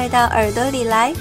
带到耳朵里来！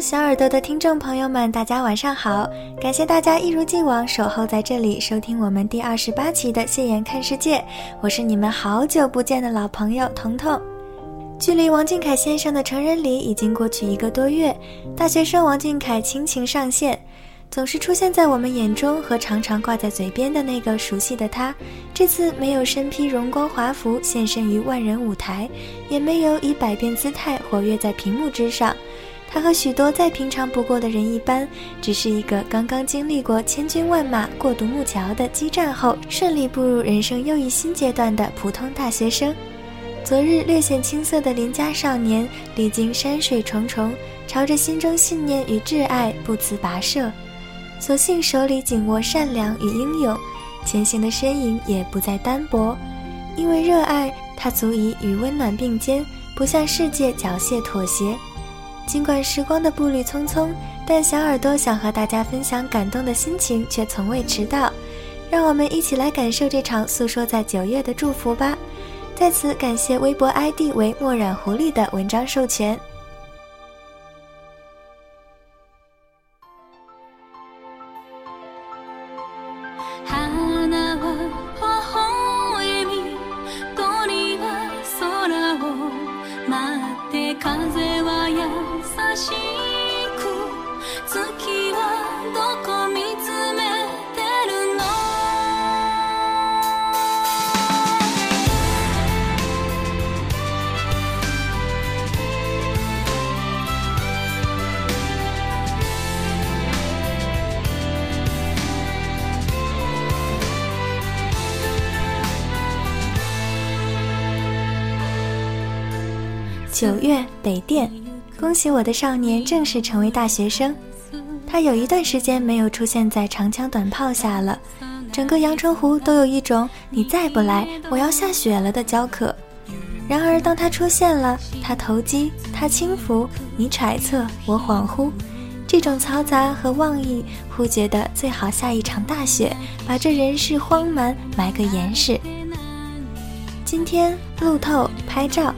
小耳朵的听众朋友们，大家晚上好！感谢大家一如既往守候在这里收听我们第二十八期的《谢眼看世界》，我是你们好久不见的老朋友彤彤。距离王俊凯先生的成人礼已经过去一个多月，大学生王俊凯亲情上线，总是出现在我们眼中和常常挂在嘴边的那个熟悉的他，这次没有身披荣光华服现身于万人舞台，也没有以百变姿态活跃在屏幕之上。他和许多再平常不过的人一般，只是一个刚刚经历过千军万马过独木桥的激战后，顺利步入人生又一新阶段的普通大学生。昨日略显青涩的邻家少年，历经山水重重，朝着心中信念与挚爱不辞跋涉。所幸手里紧握善良与英勇，前行的身影也不再单薄。因为热爱，他足以与温暖并肩，不向世界缴械妥协。尽管时光的步履匆匆，但小耳朵想和大家分享感动的心情，却从未迟到。让我们一起来感受这场诉说在九月的祝福吧。在此感谢微博 ID 为墨染狐狸的文章授权。九月北电，恭喜我的少年正式成为大学生。他有一段时间没有出现在长枪短炮下了，整个阳澄湖都有一种你再不来，我要下雪了的焦渴。然而当他出现了，他投机，他轻浮，你揣测，我恍惚，这种嘈杂和妄意，忽觉得最好下一场大雪，把这人世荒蛮埋个严实。今天路透拍照。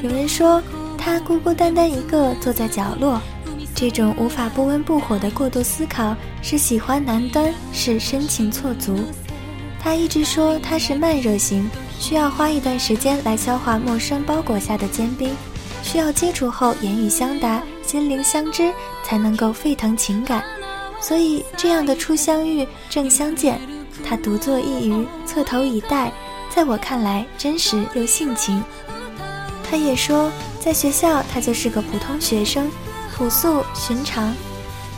有人说他孤孤单单一个坐在角落，这种无法不温不火的过度思考是喜欢难端，是深情错足。他一直说他是慢热型，需要花一段时间来消化陌生包裹下的坚冰，需要接触后言语相答，心灵相知，才能够沸腾情感。所以这样的初相遇、正相见，他独坐一隅，侧头以待，在我看来真实又性情。他也说，在学校他就是个普通学生，朴素寻常。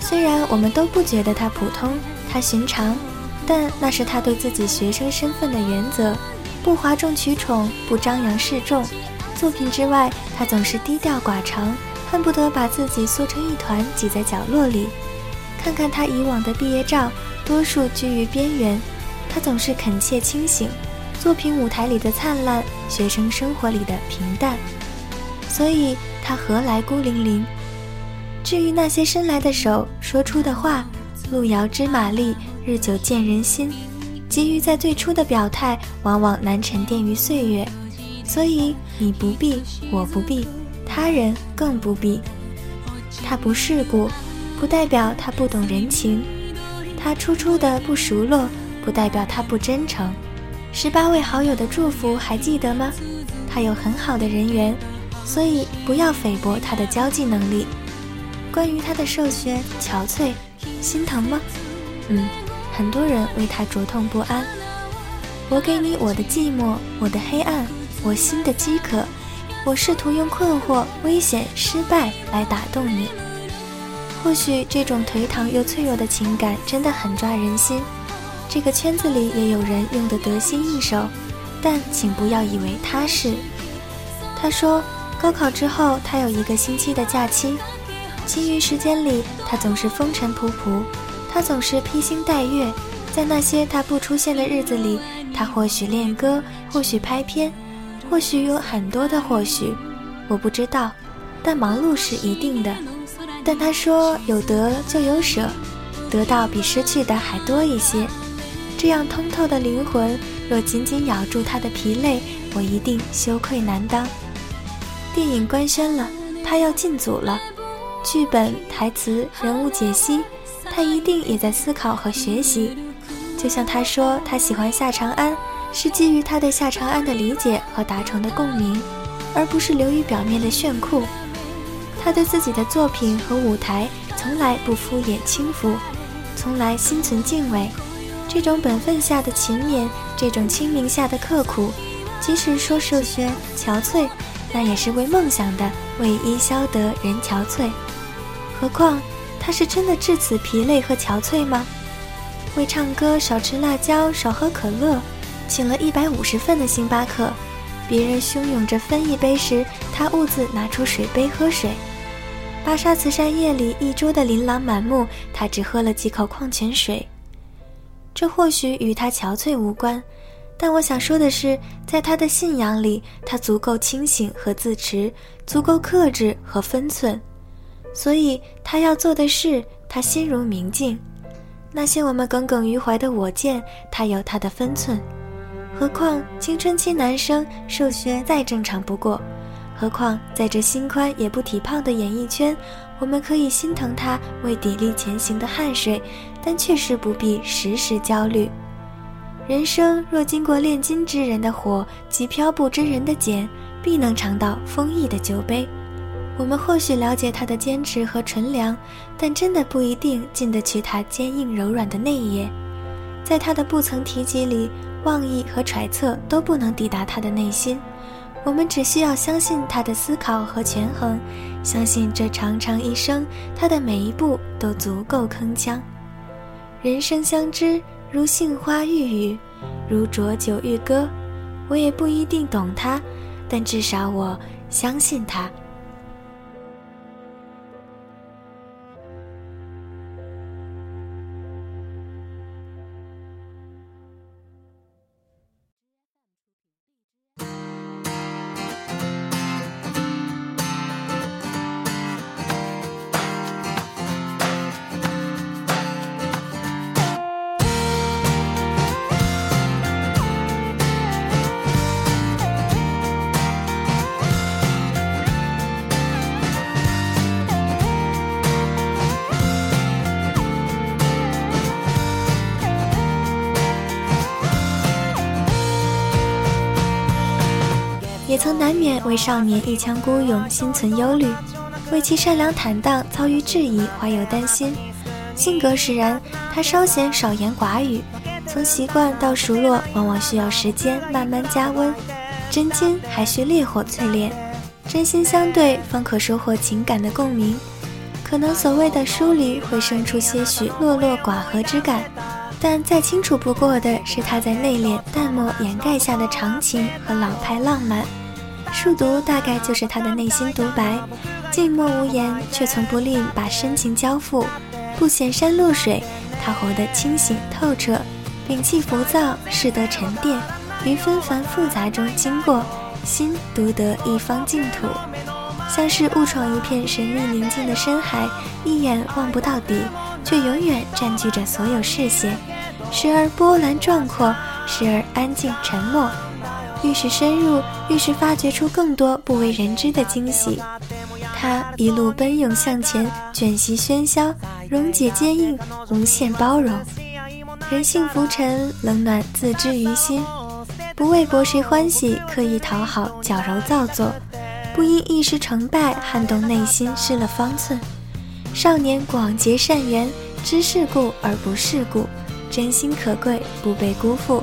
虽然我们都不觉得他普通，他寻常，但那是他对自己学生身份的原则：不哗众取宠，不张扬示众。作品之外，他总是低调寡长，恨不得把自己缩成一团，挤在角落里。看看他以往的毕业照，多数居于边缘，他总是恳切清醒。作品舞台里的灿烂，学生生活里的平淡，所以他何来孤零零？至于那些伸来的手，说出的话，路遥知马力，日久见人心。急于在最初的表态，往往难沉淀于岁月。所以你不必，我不必，他人更不必。他不世故，不代表他不懂人情；他初初的不熟络，不代表他不真诚。十八位好友的祝福还记得吗？他有很好的人缘，所以不要菲薄他的交际能力。关于他的瘦削憔悴，心疼吗？嗯，很多人为他灼痛不安。我给你我的寂寞，我的黑暗，我心的饥渴。我试图用困惑、危险、失败来打动你。或许这种颓唐又脆弱的情感真的很抓人心。这个圈子里也有人用得得心应手，但请不要以为他是。他说，高考之后他有一个星期的假期，其余时间里他总是风尘仆仆，他总是披星戴月。在那些他不出现的日子里，他或许练歌，或许拍片。或许有很多的或许，我不知道，但忙碌是一定的。但他说有得就有舍，得到比失去的还多一些。这样通透的灵魂，若紧紧咬住他的疲累，我一定羞愧难当。电影官宣了，他要进组了。剧本、台词、人物解析，他一定也在思考和学习。就像他说，他喜欢夏长安。是基于他对夏长安的理解和达成的共鸣，而不是流于表面的炫酷。他对自己的作品和舞台从来不敷衍轻浮，从来心存敬畏。这种本分下的勤勉，这种清明下的刻苦，即使说数学憔悴，那也是为梦想的，为伊消得人憔悴。何况他是真的至此疲累和憔悴吗？为唱歌少吃辣椒，少喝可乐。请了一百五十份的星巴克，别人汹涌着分一杯时，他兀自拿出水杯喝水。巴沙慈善夜里一桌的琳琅满目，他只喝了几口矿泉水。这或许与他憔悴无关，但我想说的是，在他的信仰里，他足够清醒和自持，足够克制和分寸，所以他要做的事，他心如明镜。那些我们耿耿于怀的我见，他有他的分寸。何况青春期男生数学再正常不过，何况在这心宽也不体胖的演艺圈，我们可以心疼他为砥砺前行的汗水，但确实不必时时焦虑。人生若经过炼金之人的火及漂布之人的碱，必能尝到丰溢的酒杯。我们或许了解他的坚持和纯良，但真的不一定进得去他坚硬柔软的内叶。在他的不曾提及里。妄意和揣测都不能抵达他的内心，我们只需要相信他的思考和权衡，相信这长长一生，他的每一步都足够铿锵。人生相知，如杏花玉雨，如浊酒玉歌。我也不一定懂他，但至少我相信他。也曾难免为少年一腔孤勇心存忧虑，为其善良坦荡遭遇质疑怀有担心。性格使然，他稍显少言寡语，从习惯到熟络往往需要时间慢慢加温。真金还需烈火淬炼，真心相对方可收获情感的共鸣。可能所谓的疏离会生出些许落落寡合之感，但再清楚不过的是他在内敛淡漠掩盖下的长情和老派浪漫。数独大概就是他的内心独白，静默无言，却从不吝把深情交付，不显山露水。他活得清醒透彻，摒弃浮躁，适得沉淀，于纷繁复杂中经过，心独得一方净土，像是误闯一片神秘宁静的深海，一眼望不到底，却永远占据着所有视线，时而波澜壮阔，时而安静沉默。愈是深入，愈是发掘出更多不为人知的惊喜。他一路奔涌向前，卷席喧嚣，溶解坚硬，无限包容。人性浮沉，冷暖自知于心。不为博谁欢喜，刻意讨好，矫揉造作。不因一时成败，撼动内心失了方寸。少年广结善缘，知世故而不世故，真心可贵，不被辜负。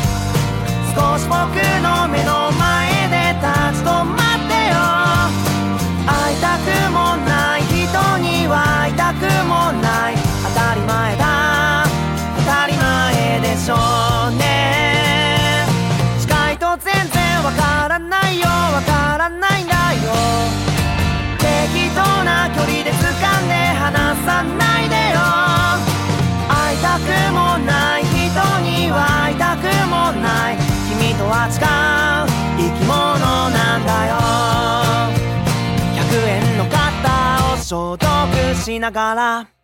少し僕の目の前で立ち止まってよ。会いたくもない人には会いたくもない消毒しながら